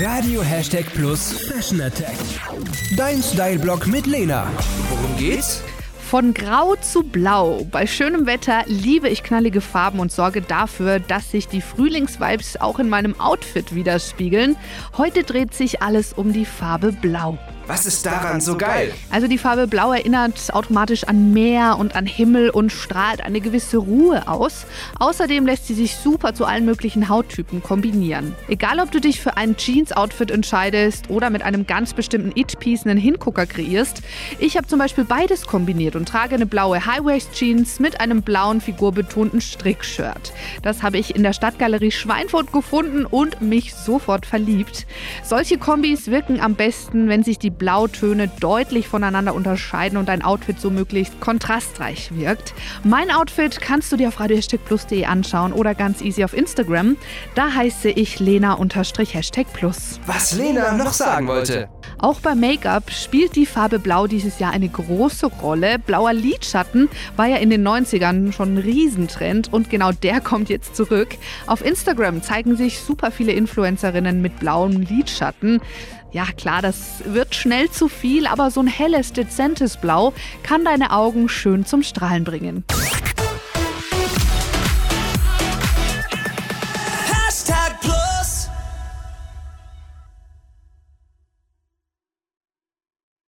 Radio Hashtag Plus Fashion Attack. Dein Style-Blog mit Lena. Worum geht's? Von Grau zu Blau. Bei schönem Wetter liebe ich knallige Farben und sorge dafür, dass sich die Frühlingsvibes auch in meinem Outfit widerspiegeln. Heute dreht sich alles um die Farbe Blau. Was ist daran so geil? Also die Farbe Blau erinnert automatisch an Meer und an Himmel und strahlt eine gewisse Ruhe aus. Außerdem lässt sie sich super zu allen möglichen Hauttypen kombinieren. Egal ob du dich für ein Jeans-Outfit entscheidest oder mit einem ganz bestimmten It-Piece einen Hingucker kreierst. Ich habe zum Beispiel beides kombiniert und trage eine blaue High-Waist-Jeans mit einem blauen figurbetonten Strickshirt. Das habe ich in der Stadtgalerie Schweinfurt gefunden und mich sofort verliebt. Solche Kombis wirken am besten, wenn sich die Blautöne deutlich voneinander unterscheiden und dein Outfit so möglichst kontrastreich wirkt. Mein Outfit kannst du dir auf radio-plus.de anschauen oder ganz easy auf Instagram. Da heiße ich Lena-Hashtag Plus. Was Lena noch sagen wollte. Auch beim Make-up spielt die Farbe Blau dieses Jahr eine große Rolle. Blauer Lidschatten war ja in den 90ern schon ein Riesentrend und genau der kommt jetzt zurück. Auf Instagram zeigen sich super viele Influencerinnen mit blauem Lidschatten. Ja, klar, das wird schnell zu viel, aber so ein helles, dezentes Blau kann deine Augen schön zum Strahlen bringen.